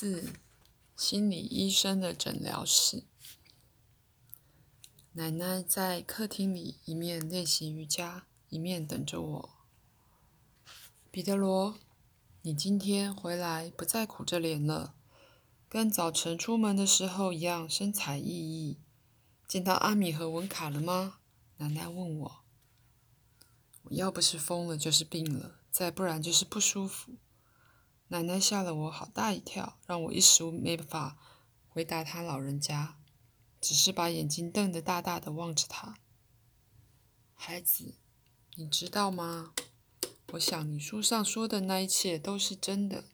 四，心理医生的诊疗室。奶奶在客厅里一面练习瑜伽，一面等着我。彼得罗，你今天回来不再苦着脸了，跟早晨出门的时候一样神采奕奕。见到阿米和文卡了吗？奶奶问我。我要不是疯了，就是病了，再不然就是不舒服。奶奶吓了我好大一跳，让我一时没法回答她老人家，只是把眼睛瞪得大大的望着她。孩子，你知道吗？我想你书上说的那一切都是真的。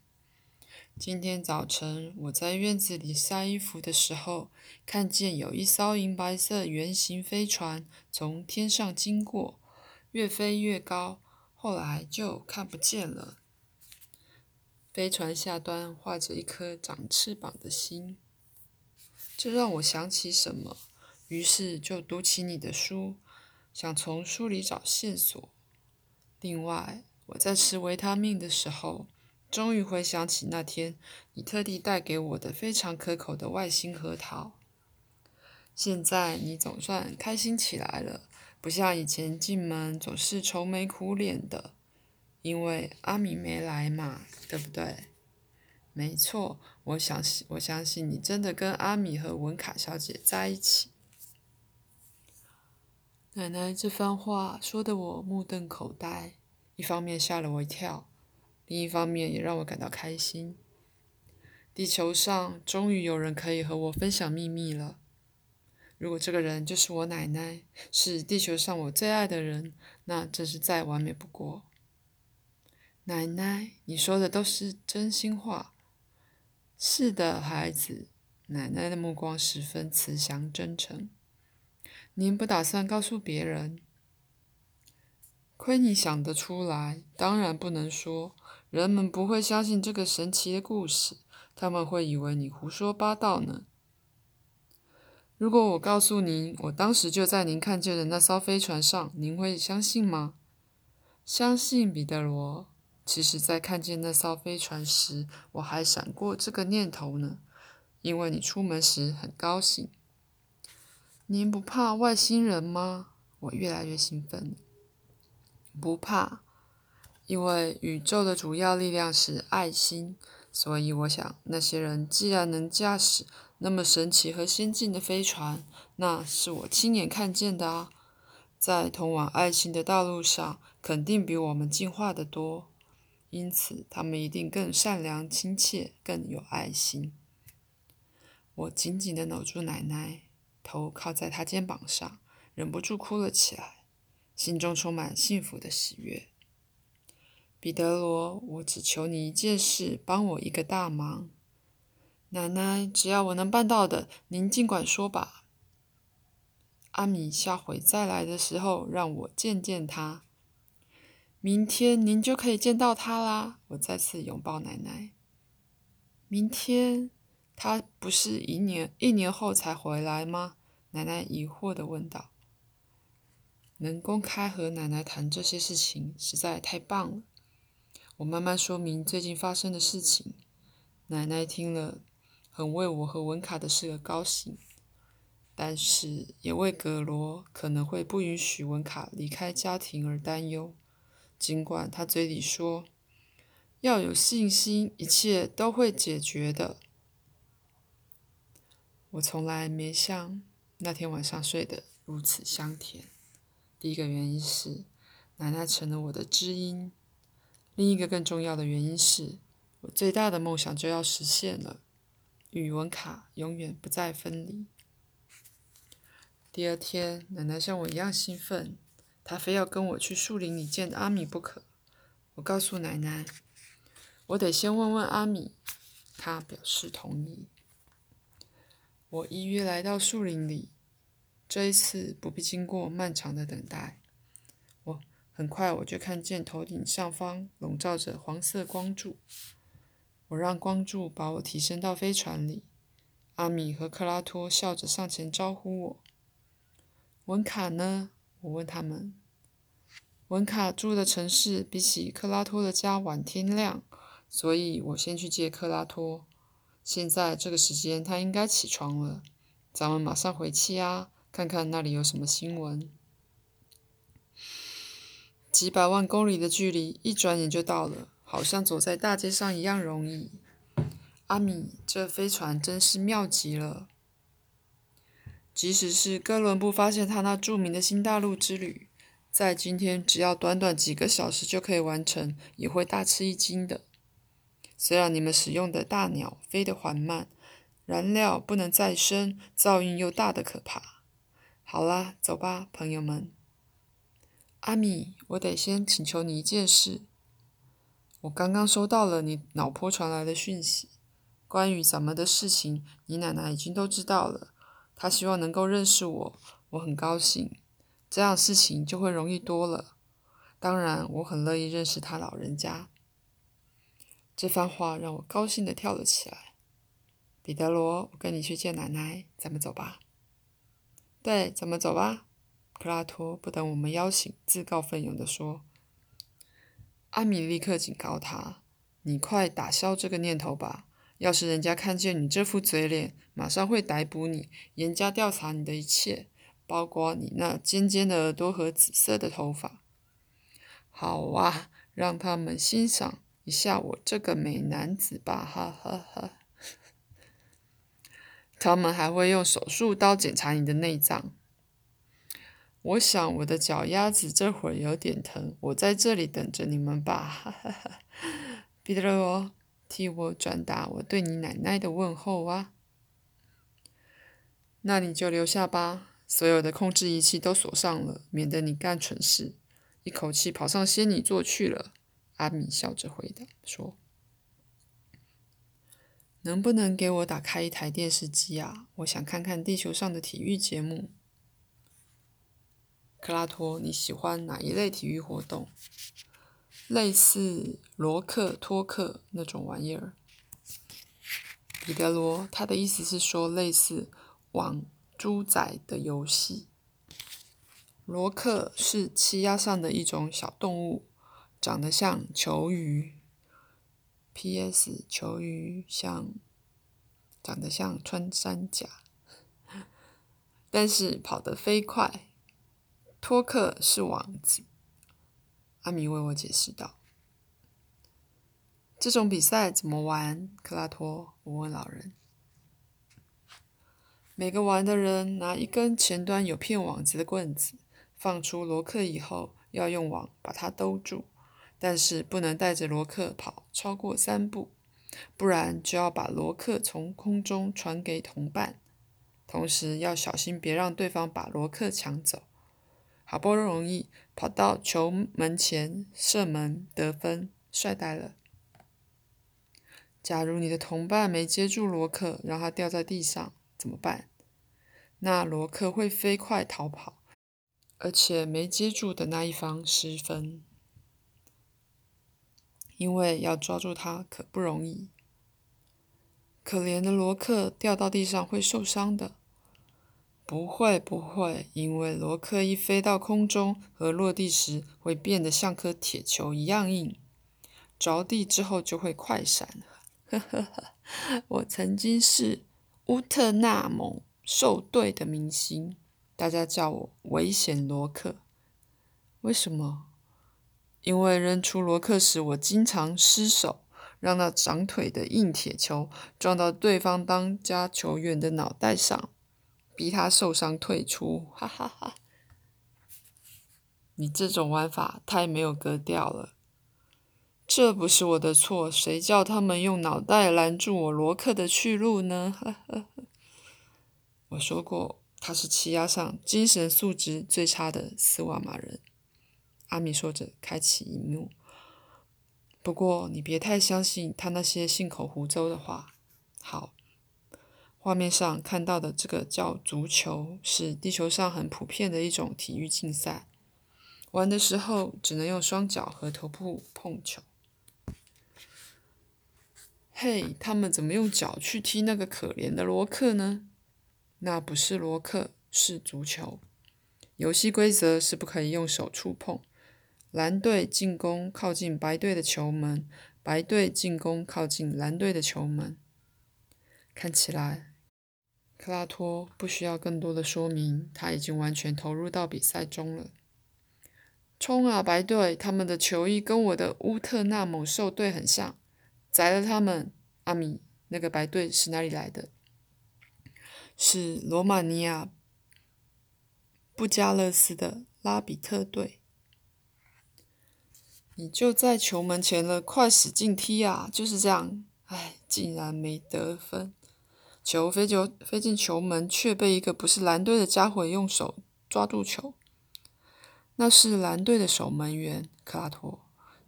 今天早晨我在院子里晒衣服的时候，看见有一艘银白色圆形飞船从天上经过，越飞越高，后来就看不见了。飞船下端画着一颗长翅膀的心，这让我想起什么，于是就读起你的书，想从书里找线索。另外，我在吃维他命的时候，终于回想起那天你特地带给我的非常可口的外星核桃。现在你总算开心起来了，不像以前进门总是愁眉苦脸的。因为阿米没来嘛，对不对？没错，我相信，我相信你真的跟阿米和文卡小姐在一起。奶奶这番话说的我目瞪口呆，一方面吓了我一跳，另一方面也让我感到开心。地球上终于有人可以和我分享秘密了。如果这个人就是我奶奶，是地球上我最爱的人，那真是再完美不过。奶奶，你说的都是真心话。是的，孩子。奶奶的目光十分慈祥真诚。您不打算告诉别人？亏你想得出来。当然不能说，人们不会相信这个神奇的故事，他们会以为你胡说八道呢。如果我告诉您，我当时就在您看见的那艘飞船上，您会相信吗？相信，彼得罗。其实，在看见那艘飞船时，我还闪过这个念头呢。因为你出门时很高兴。您不怕外星人吗？我越来越兴奋。不怕，因为宇宙的主要力量是爱心，所以我想，那些人既然能驾驶那么神奇和先进的飞船，那是我亲眼看见的啊。在通往爱心的道路上，肯定比我们进化的多。因此，他们一定更善良、亲切、更有爱心。我紧紧地搂住奶奶，头靠在她肩膀上，忍不住哭了起来，心中充满幸福的喜悦。彼得罗，我只求你一件事，帮我一个大忙。奶奶，只要我能办到的，您尽管说吧。阿米下回再来的时候，让我见见他。明天您就可以见到他啦！我再次拥抱奶奶。明天他不是一年一年后才回来吗？奶奶疑惑地问道。能公开和奶奶谈这些事情实在太棒了。我慢慢说明最近发生的事情。奶奶听了，很为我和文卡的事而高兴，但是也为葛罗可能会不允许文卡离开家庭而担忧。尽管他嘴里说要有信心，一切都会解决的。我从来没像那天晚上睡得如此香甜。第一个原因是奶奶成了我的知音，另一个更重要的原因是我最大的梦想就要实现了，语文卡永远不再分离。第二天，奶奶像我一样兴奋。他非要跟我去树林里见阿米不可。我告诉奶奶，我得先问问阿米。他表示同意。我依约来到树林里，这一次不必经过漫长的等待。我很快我就看见头顶上方笼罩着黄色光柱。我让光柱把我提升到飞船里。阿米和克拉托笑着上前招呼我。文卡呢？我问他们：“文卡住的城市比起克拉托的家晚天亮，所以我先去接克拉托。现在这个时间他应该起床了，咱们马上回去啊，看看那里有什么新闻。几百万公里的距离，一转眼就到了，好像走在大街上一样容易。阿米，这飞船真是妙极了。即使是哥伦布发现他那著名的新大陆之旅，在今天只要短短几个小时就可以完成，也会大吃一惊的。虽然你们使用的大鸟飞得缓慢，燃料不能再生，噪音又大得可怕。好啦，走吧，朋友们。阿米，我得先请求你一件事。我刚刚收到了你老婆传来的讯息，关于咱们的事情，你奶奶已经都知道了。他希望能够认识我，我很高兴，这样事情就会容易多了。当然，我很乐意认识他老人家。这番话让我高兴的跳了起来。彼得罗，我跟你去见奶奶，咱们走吧。对，咱们走吧。克拉托不等我们邀请，自告奋勇地说：“阿米立刻警告他，你快打消这个念头吧！要是人家看见你这副嘴脸，马上会逮捕你，严加调查你的一切，包括你那尖尖的耳朵和紫色的头发。好啊，让他们欣赏一下我这个美男子吧！哈哈哈。他们还会用手术刀检查你的内脏。”我想我的脚丫子这会儿有点疼，我在这里等着你们吧，哈哈哈。彼得罗，替我转达我对你奶奶的问候啊。那你就留下吧，所有的控制仪器都锁上了，免得你干蠢事，一口气跑上仙女座去了。阿米笑着回答说：“能不能给我打开一台电视机啊？我想看看地球上的体育节目。”克拉托，你喜欢哪一类体育活动？类似罗克托克那种玩意儿。彼得罗，他的意思是说类似玩猪仔的游戏。罗克是气压上的一种小动物，长得像球鱼。P.S. 球鱼像，长得像穿山甲，但是跑得飞快。托克是王子，阿米为我解释道：“这种比赛怎么玩？”克拉托，我问老人。每个玩的人拿一根前端有片网子的棍子，放出罗克以后，要用网把它兜住，但是不能带着罗克跑超过三步，不然就要把罗克从空中传给同伴，同时要小心别让对方把罗克抢走。好不容易跑到球门前射门得分，帅呆了。假如你的同伴没接住罗克，让他掉在地上，怎么办？那罗克会飞快逃跑，而且没接住的那一方失分，因为要抓住他可不容易。可怜的罗克掉到地上会受伤的。不会，不会，因为罗克一飞到空中和落地时会变得像颗铁球一样硬，着地之后就会快闪。呵呵呵，我曾经是乌特纳蒙兽队的明星，大家叫我危险罗克。为什么？因为扔出罗克时我经常失手，让那长腿的硬铁球撞到对方当家球员的脑袋上。逼他受伤退出，哈哈哈！你这种玩法太没有格调了。这不是我的错，谁叫他们用脑袋拦住我罗克的去路呢？哈哈！我说过，他是欺压上精神素质最差的斯瓦马人。阿米说着，开启一幕。不过你别太相信他那些信口胡诌的话。好。画面上看到的这个叫足球，是地球上很普遍的一种体育竞赛。玩的时候只能用双脚和头部碰球。嘿，他们怎么用脚去踢那个可怜的罗克呢？那不是罗克，是足球。游戏规则是不可以用手触碰。蓝队进攻靠近白队的球门，白队进攻靠近蓝队的球门。看起来，克拉托不需要更多的说明，他已经完全投入到比赛中了。冲啊，白队！他们的球衣跟我的乌特纳猛兽队很像，宰了他们！阿米，那个白队是哪里来的？是罗马尼亚布加勒斯的拉比特队。你就在球门前了，快使劲踢啊！就是这样。唉，竟然没得分，球飞球飞进球门，却被一个不是蓝队的家伙用手抓住球。那是蓝队的守门员克拉托，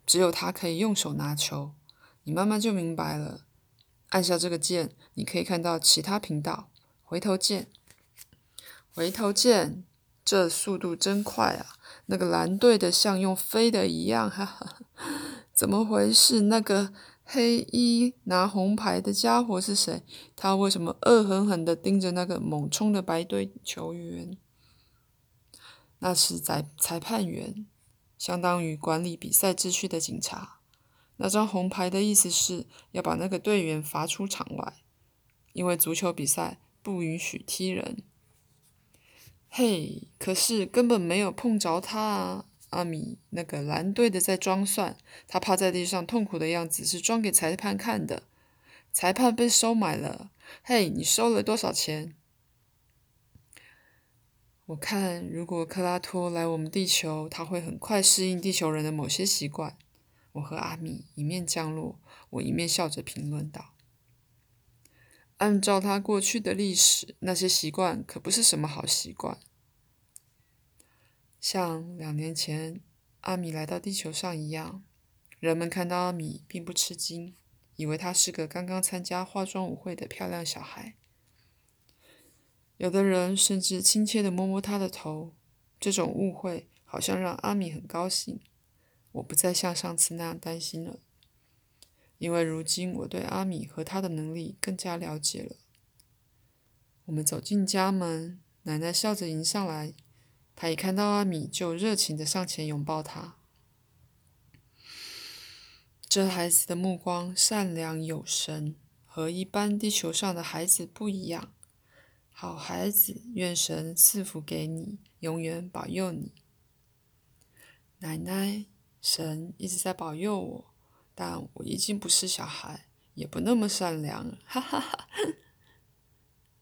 只有他可以用手拿球。你慢慢就明白了。按下这个键，你可以看到其他频道。回头键，回头键，这速度真快啊！那个蓝队的像用飞的一样，哈哈，怎么回事？那个黑衣拿红牌的家伙是谁？他为什么恶狠狠地盯着那个猛冲的白队球员？那是裁裁判员，相当于管理比赛秩序的警察。那张红牌的意思是要把那个队员罚出场外，因为足球比赛。不允许踢人。嘿，可是根本没有碰着他啊！阿米，那个蓝队的在装蒜，他趴在地上痛苦的样子是装给裁判看的。裁判被收买了。嘿，你收了多少钱？我看，如果克拉托来我们地球，他会很快适应地球人的某些习惯。我和阿米一面降落，我一面笑着评论道。按照他过去的历史，那些习惯可不是什么好习惯。像两年前阿米来到地球上一样，人们看到阿米并不吃惊，以为他是个刚刚参加化妆舞会的漂亮小孩。有的人甚至亲切地摸摸他的头。这种误会好像让阿米很高兴。我不再像上次那样担心了。因为如今我对阿米和他的能力更加了解了。我们走进家门，奶奶笑着迎上来，他一看到阿米就热情地上前拥抱他。这孩子的目光善良有神，和一般地球上的孩子不一样。好孩子，愿神赐福给你，永远保佑你。奶奶，神一直在保佑我。但我已经不是小孩，也不那么善良，哈哈哈！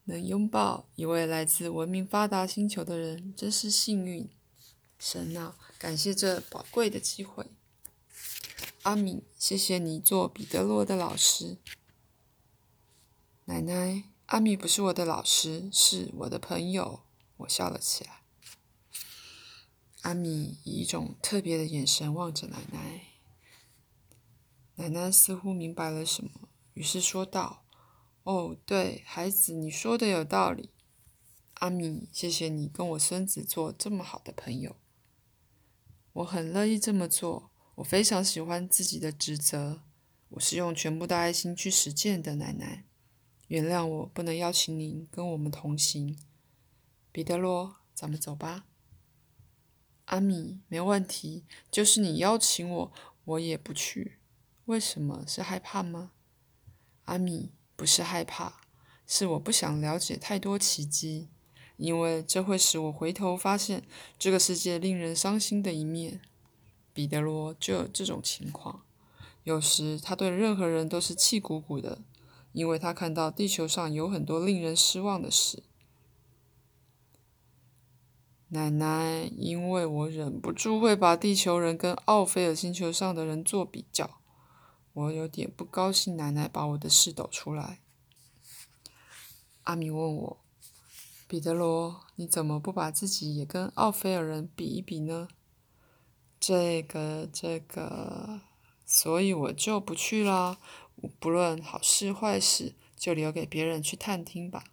能拥抱一位来自文明发达星球的人，真是幸运。神啊，感谢这宝贵的机会。阿米，谢谢你做彼得罗的老师。奶奶，阿米不是我的老师，是我的朋友。我笑了起来。阿米以一种特别的眼神望着奶奶。奶奶似乎明白了什么，于是说道：“哦，对，孩子，你说的有道理。阿米，谢谢你跟我孙子做这么好的朋友。我很乐意这么做，我非常喜欢自己的职责，我是用全部的爱心去实践的。奶奶，原谅我不能邀请您跟我们同行。彼得罗，咱们走吧。阿米，没问题，就是你邀请我，我也不去。”为什么是害怕吗？阿米不是害怕，是我不想了解太多奇迹，因为这会使我回头发现这个世界令人伤心的一面。彼得罗就有这种情况，有时他对任何人都是气鼓鼓的，因为他看到地球上有很多令人失望的事。奶奶，因为我忍不住会把地球人跟奥菲尔星球上的人做比较。我有点不高兴，奶奶把我的事抖出来。阿米问我：“彼得罗，你怎么不把自己也跟奥菲尔人比一比呢？”这个，这个，所以我就不去啦。不论好事坏事，就留给别人去探听吧。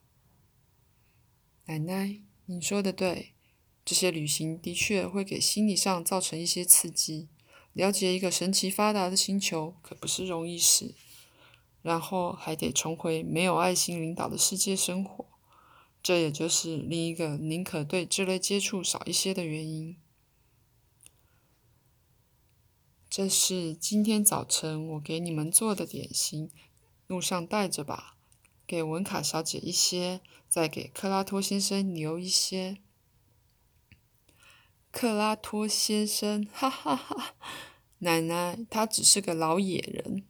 奶奶，你说的对，这些旅行的确会给心理上造成一些刺激。了解一个神奇发达的星球可不是容易事，然后还得重回没有爱心领导的世界生活，这也就是另一个宁可对这类接触少一些的原因。这是今天早晨我给你们做的点心，路上带着吧，给文卡小姐一些，再给克拉托先生留一些。克拉托先生，哈哈哈！奶奶，他只是个老野人。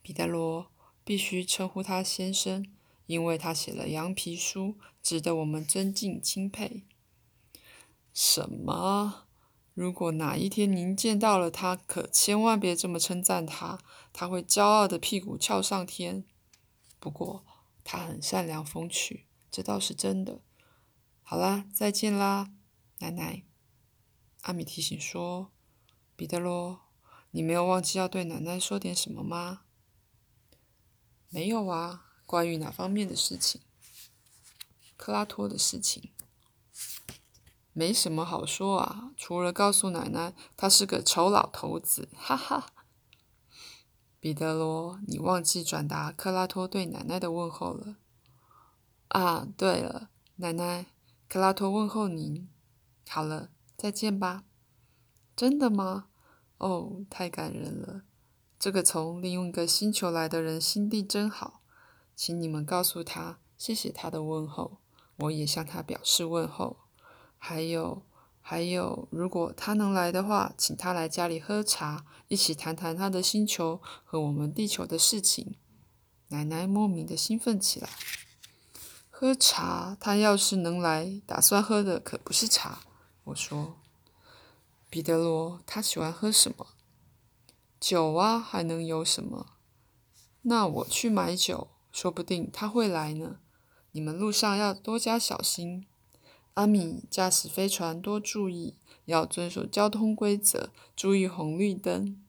彼得罗必须称呼他先生，因为他写了羊皮书，值得我们尊敬钦佩。什么？如果哪一天您见到了他，可千万别这么称赞他，他会骄傲的屁股翘上天。不过他很善良风趣，这倒是真的。好啦，再见啦。奶奶，阿米提醒说：“彼得罗，你没有忘记要对奶奶说点什么吗？”“没有啊，关于哪方面的事情？”“克拉托的事情。”“没什么好说啊，除了告诉奶奶他是个丑老头子。”“哈哈。”“彼得罗，你忘记转达克拉托对奶奶的问候了。”“啊，对了，奶奶，克拉托问候您。”好了，再见吧。真的吗？哦，太感人了。这个从另一个星球来的人心地真好，请你们告诉他谢谢他的问候，我也向他表示问候。还有，还有，如果他能来的话，请他来家里喝茶，一起谈谈他的星球和我们地球的事情。奶奶莫名的兴奋起来。喝茶？他要是能来，打算喝的可不是茶。我说：“彼得罗，他喜欢喝什么？酒啊，还能有什么？那我去买酒，说不定他会来呢。你们路上要多加小心。阿米，驾驶飞船多注意，要遵守交通规则，注意红绿灯。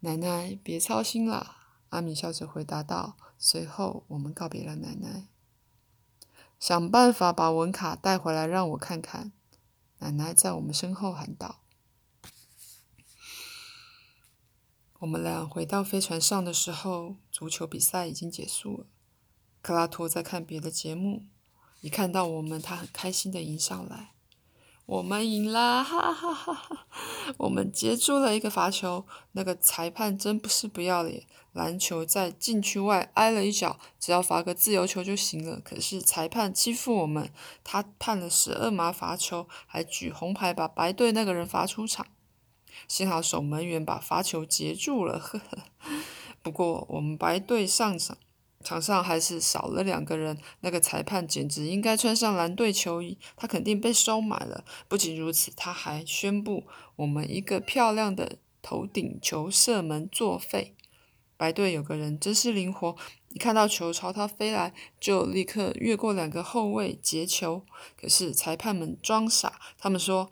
奶奶，别操心啦。”阿米笑着回答道。随后，我们告别了奶奶。想办法把文卡带回来，让我看看。奶奶在我们身后喊道：“我们俩回到飞船上的时候，足球比赛已经结束了。克拉托在看别的节目，一看到我们，他很开心的迎上来。我们赢啦！哈哈哈哈！我们接住了一个罚球，那个裁判真不是不要脸。篮球在禁区外挨了一脚，只要罚个自由球就行了。可是裁判欺负我们，他判了十二码罚球，还举红牌把白队那个人罚出场。幸好守门员把罚球截住了，呵呵。不过我们白队上场。场上还是少了两个人，那个裁判简直应该穿上蓝队球衣，他肯定被收买了。不仅如此，他还宣布我们一个漂亮的头顶球射门作废。白队有个人真是灵活，一看到球朝他飞来，就立刻越过两个后卫截球。可是裁判们装傻，他们说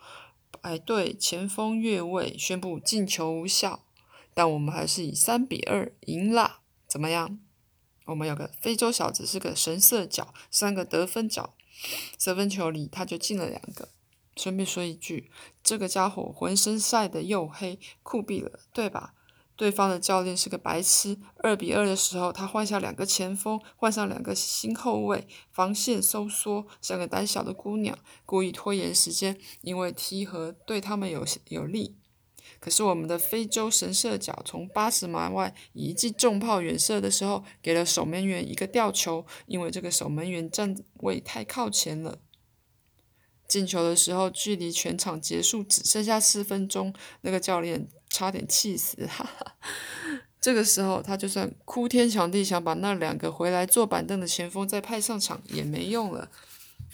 白队前锋越位，宣布进球无效。但我们还是以三比二赢了，怎么样？我们有个非洲小子是个神射角，三个得分角，三分球里他就进了两个。顺便说一句，这个家伙浑身晒得又黑，酷毙了，对吧？对方的教练是个白痴。二比二的时候，他换下两个前锋，换上两个新后卫，防线收缩，像个胆小的姑娘，故意拖延时间，因为踢和对他们有有利。可是我们的非洲神射脚从八十码外一记重炮远射的时候，给了守门员一个吊球，因为这个守门员站位太靠前了。进球的时候，距离全场结束只剩下四分钟，那个教练差点气死，哈哈。这个时候，他就算哭天抢地想把那两个回来坐板凳的前锋再派上场也没用了，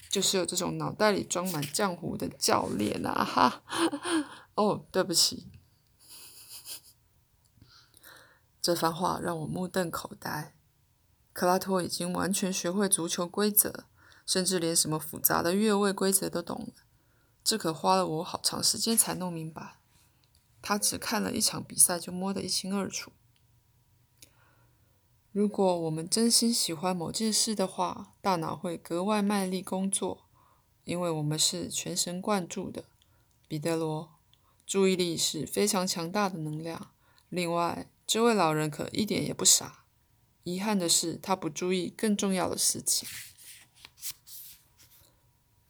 就是有这种脑袋里装满浆糊的教练啊！哈，哦，对不起。这番话让我目瞪口呆。克拉托已经完全学会足球规则，甚至连什么复杂的越位规则都懂了。这可花了我好长时间才弄明白。他只看了一场比赛就摸得一清二楚。如果我们真心喜欢某件事的话，大脑会格外卖力工作，因为我们是全神贯注的。彼得罗，注意力是非常强大的能量。另外。这位老人可一点也不傻。遗憾的是，他不注意更重要的事情。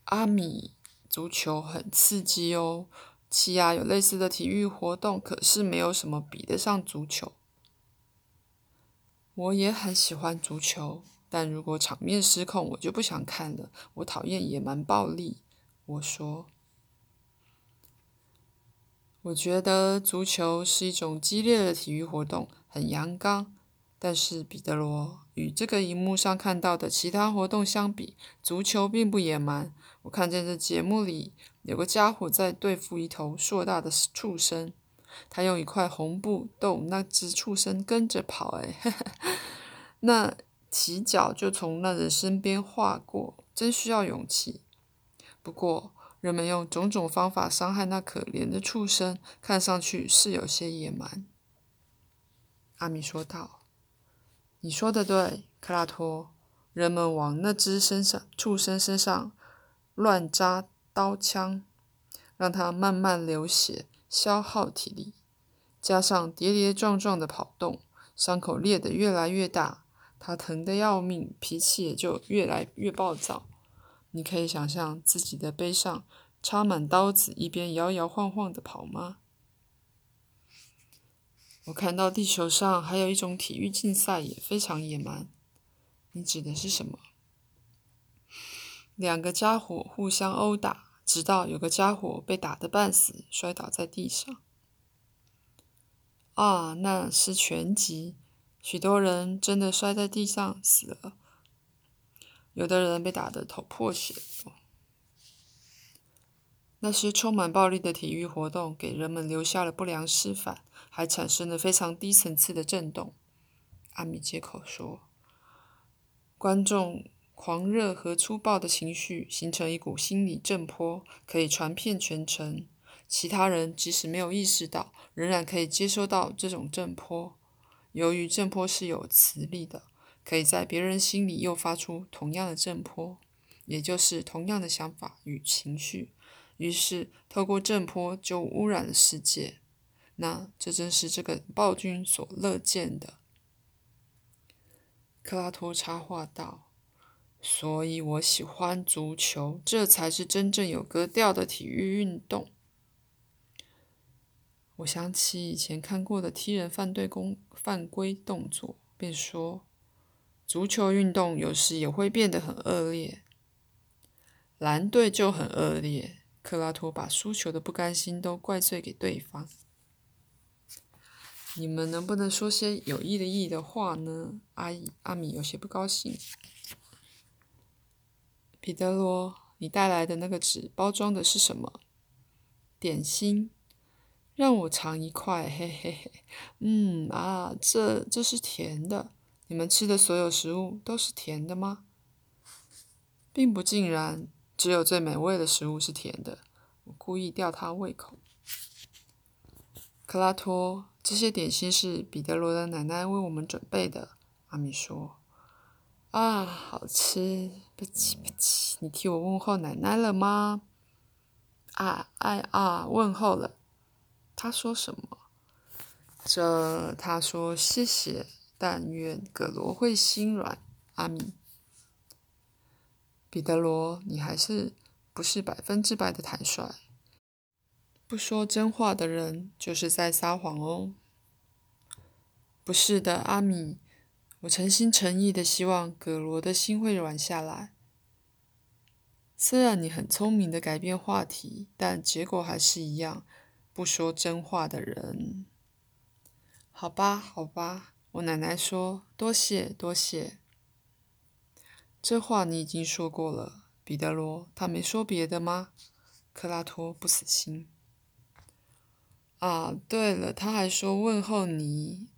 阿米，足球很刺激哦。奇亚有类似的体育活动，可是没有什么比得上足球。我也很喜欢足球，但如果场面失控，我就不想看了。我讨厌野蛮暴力。我说，我觉得足球是一种激烈的体育活动，很阳刚。但是彼得罗与这个荧幕上看到的其他活动相比，足球并不野蛮。我看见这节目里有个家伙在对付一头硕大的畜生。他用一块红布逗那只畜生跟着跑，哎，那蹄脚就从那人身边划过，真需要勇气。不过，人们用种种方法伤害那可怜的畜生，看上去是有些野蛮。阿米说道：“你说的对，克拉托。人们往那只身上畜生身上乱扎刀枪，让它慢慢流血。”消耗体力，加上跌跌撞撞的跑动，伤口裂得越来越大，他疼得要命，脾气也就越来越暴躁。你可以想象自己的背上插满刀子，一边摇摇晃晃的跑吗？我看到地球上还有一种体育竞赛也非常野蛮。你指的是什么？两个家伙互相殴打。直到有个家伙被打得半死，摔倒在地上。啊，那是拳击，许多人真的摔在地上死了，有的人被打得头破血流。那些充满暴力的体育活动给人们留下了不良示范，还产生了非常低层次的震动。阿米接口说：“观众。”狂热和粗暴的情绪形成一股心理震波，可以传遍全城。其他人即使没有意识到，仍然可以接收到这种震波。由于震波是有磁力的，可以在别人心里诱发出同样的震波，也就是同样的想法与情绪。于是，透过震波就污染了世界。那这正是这个暴君所乐见的。克拉托插话道。所以我喜欢足球，这才是真正有格调的体育运动。我想起以前看过的踢人犯对公犯规动作，便说：足球运动有时也会变得很恶劣。蓝队就很恶劣。克拉托把输球的不甘心都怪罪给对方。你们能不能说些有益的意义的话呢？阿姨阿米有些不高兴。彼得罗，你带来的那个纸包装的是什么？点心，让我尝一块，嘿嘿嘿。嗯啊，这这是甜的。你们吃的所有食物都是甜的吗？并不尽然，只有最美味的食物是甜的。我故意吊他胃口。克拉托，这些点心是彼得罗的奶奶为我们准备的。阿米说。啊，好吃！不起不起，你替我问候奶奶了吗？啊，哎啊，问候了。他说什么？这他说谢谢，但愿葛罗会心软。阿米，彼得罗，你还是不是百分之百的坦率？不说真话的人就是在撒谎哦。不是的，阿米。我诚心诚意的希望葛罗的心会软下来。虽然你很聪明的改变话题，但结果还是一样，不说真话的人。好吧，好吧，我奶奶说多谢多谢。这话你已经说过了，彼得罗，他没说别的吗？克拉托不死心。啊，对了，他还说问候你。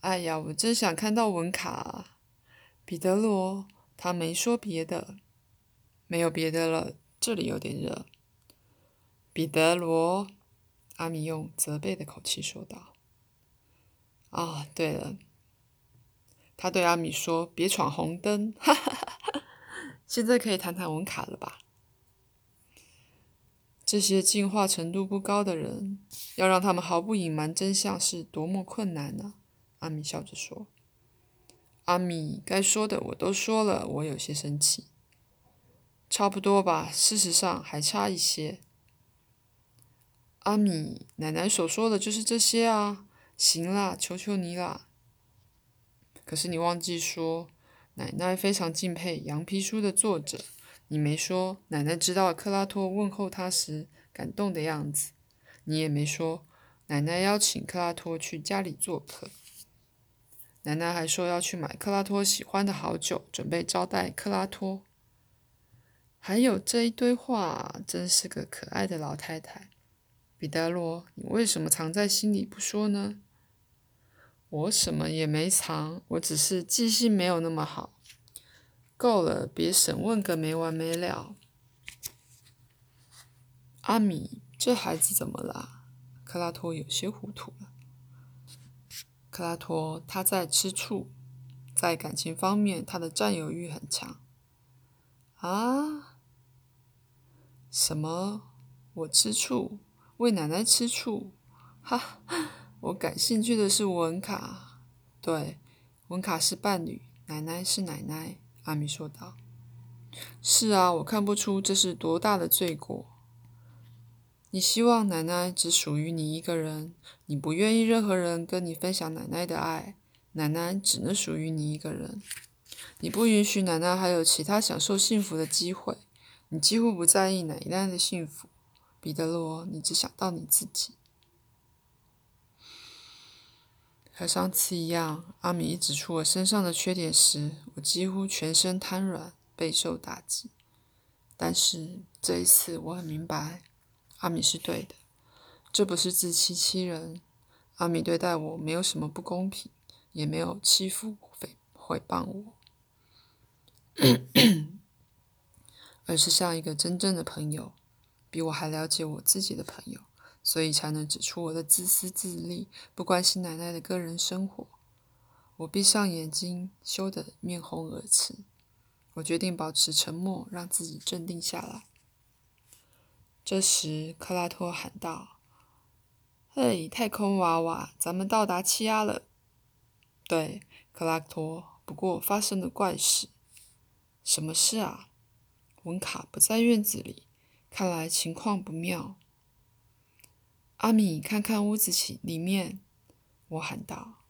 哎呀，我真想看到文卡，彼得罗，他没说别的，没有别的了，这里有点热。彼得罗，阿米用责备的口气说道。啊，对了，他对阿米说：“别闯红灯。”现在可以谈谈文卡了吧？这些进化程度不高的人，要让他们毫不隐瞒真相，是多么困难呢？阿米笑着说：“阿米，该说的我都说了，我有些生气。差不多吧，事实上还差一些。阿米，奶奶所说的就是这些啊。行啦，求求你啦。可是你忘记说，奶奶非常敬佩羊皮书的作者。你没说奶奶知道克拉托问候他时感动的样子。你也没说奶奶邀请克拉托去家里做客。奶奶还说要去买克拉托喜欢的好酒，准备招待克拉托。还有这一堆话，真是个可爱的老太太。彼得罗，你为什么藏在心里不说呢？我什么也没藏，我只是记性没有那么好。够了，别审问个没完没了。阿米，这孩子怎么了？克拉托有些糊涂了。克拉托，他在吃醋，在感情方面，他的占有欲很强。啊？什么？我吃醋？为奶奶吃醋，哈！我感兴趣的是文卡，对，文卡是伴侣，奶奶是奶奶。阿米说道：“是啊，我看不出这是多大的罪过。你希望奶奶只属于你一个人，你不愿意任何人跟你分享奶奶的爱，奶奶只能属于你一个人。你不允许奶奶还有其他享受幸福的机会，你几乎不在意奶奶的幸福。”彼得罗，你只想到你自己。和上次一样，阿米一指出我身上的缺点时，我几乎全身瘫软，备受打击。但是这一次，我很明白，阿米是对的，这不是自欺欺人。阿米对待我没有什么不公平，也没有欺负、诽诽谤我，而是像一个真正的朋友。比我还了解我自己的朋友，所以才能指出我的自私自利，不关心奶奶的个人生活。我闭上眼睛，羞得面红耳赤。我决定保持沉默，让自己镇定下来。这时，克拉托喊道：“嘿，太空娃娃，咱们到达气压了。”对，克拉托。不过发生了怪事。什么事啊？文卡不在院子里。看来情况不妙。阿米，看看屋子里里面，我喊道：“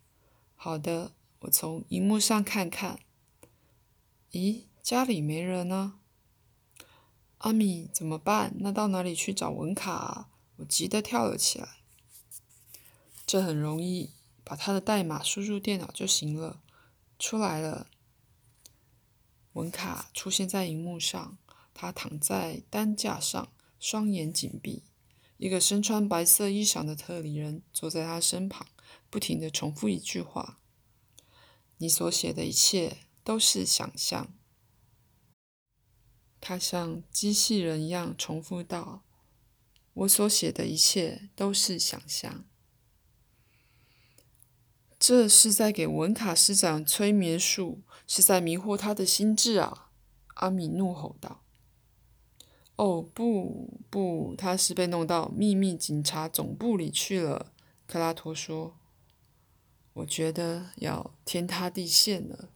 好的。”我从荧幕上看看。咦，家里没人呢？阿米，怎么办？那到哪里去找文卡？我急得跳了起来。这很容易，把他的代码输入电脑就行了。出来了，文卡出现在荧幕上。他躺在担架上，双眼紧闭。一个身穿白色衣裳的特里人坐在他身旁，不停地重复一句话：“你所写的一切都是想象。”他像机器人一样重复道：“我所写的一切都是想象。”这是在给文卡师长催眠术，是在迷惑他的心智啊！阿米怒吼道。哦不不，他是被弄到秘密警察总部里去了。克拉托说：“我觉得要天塌地陷了。”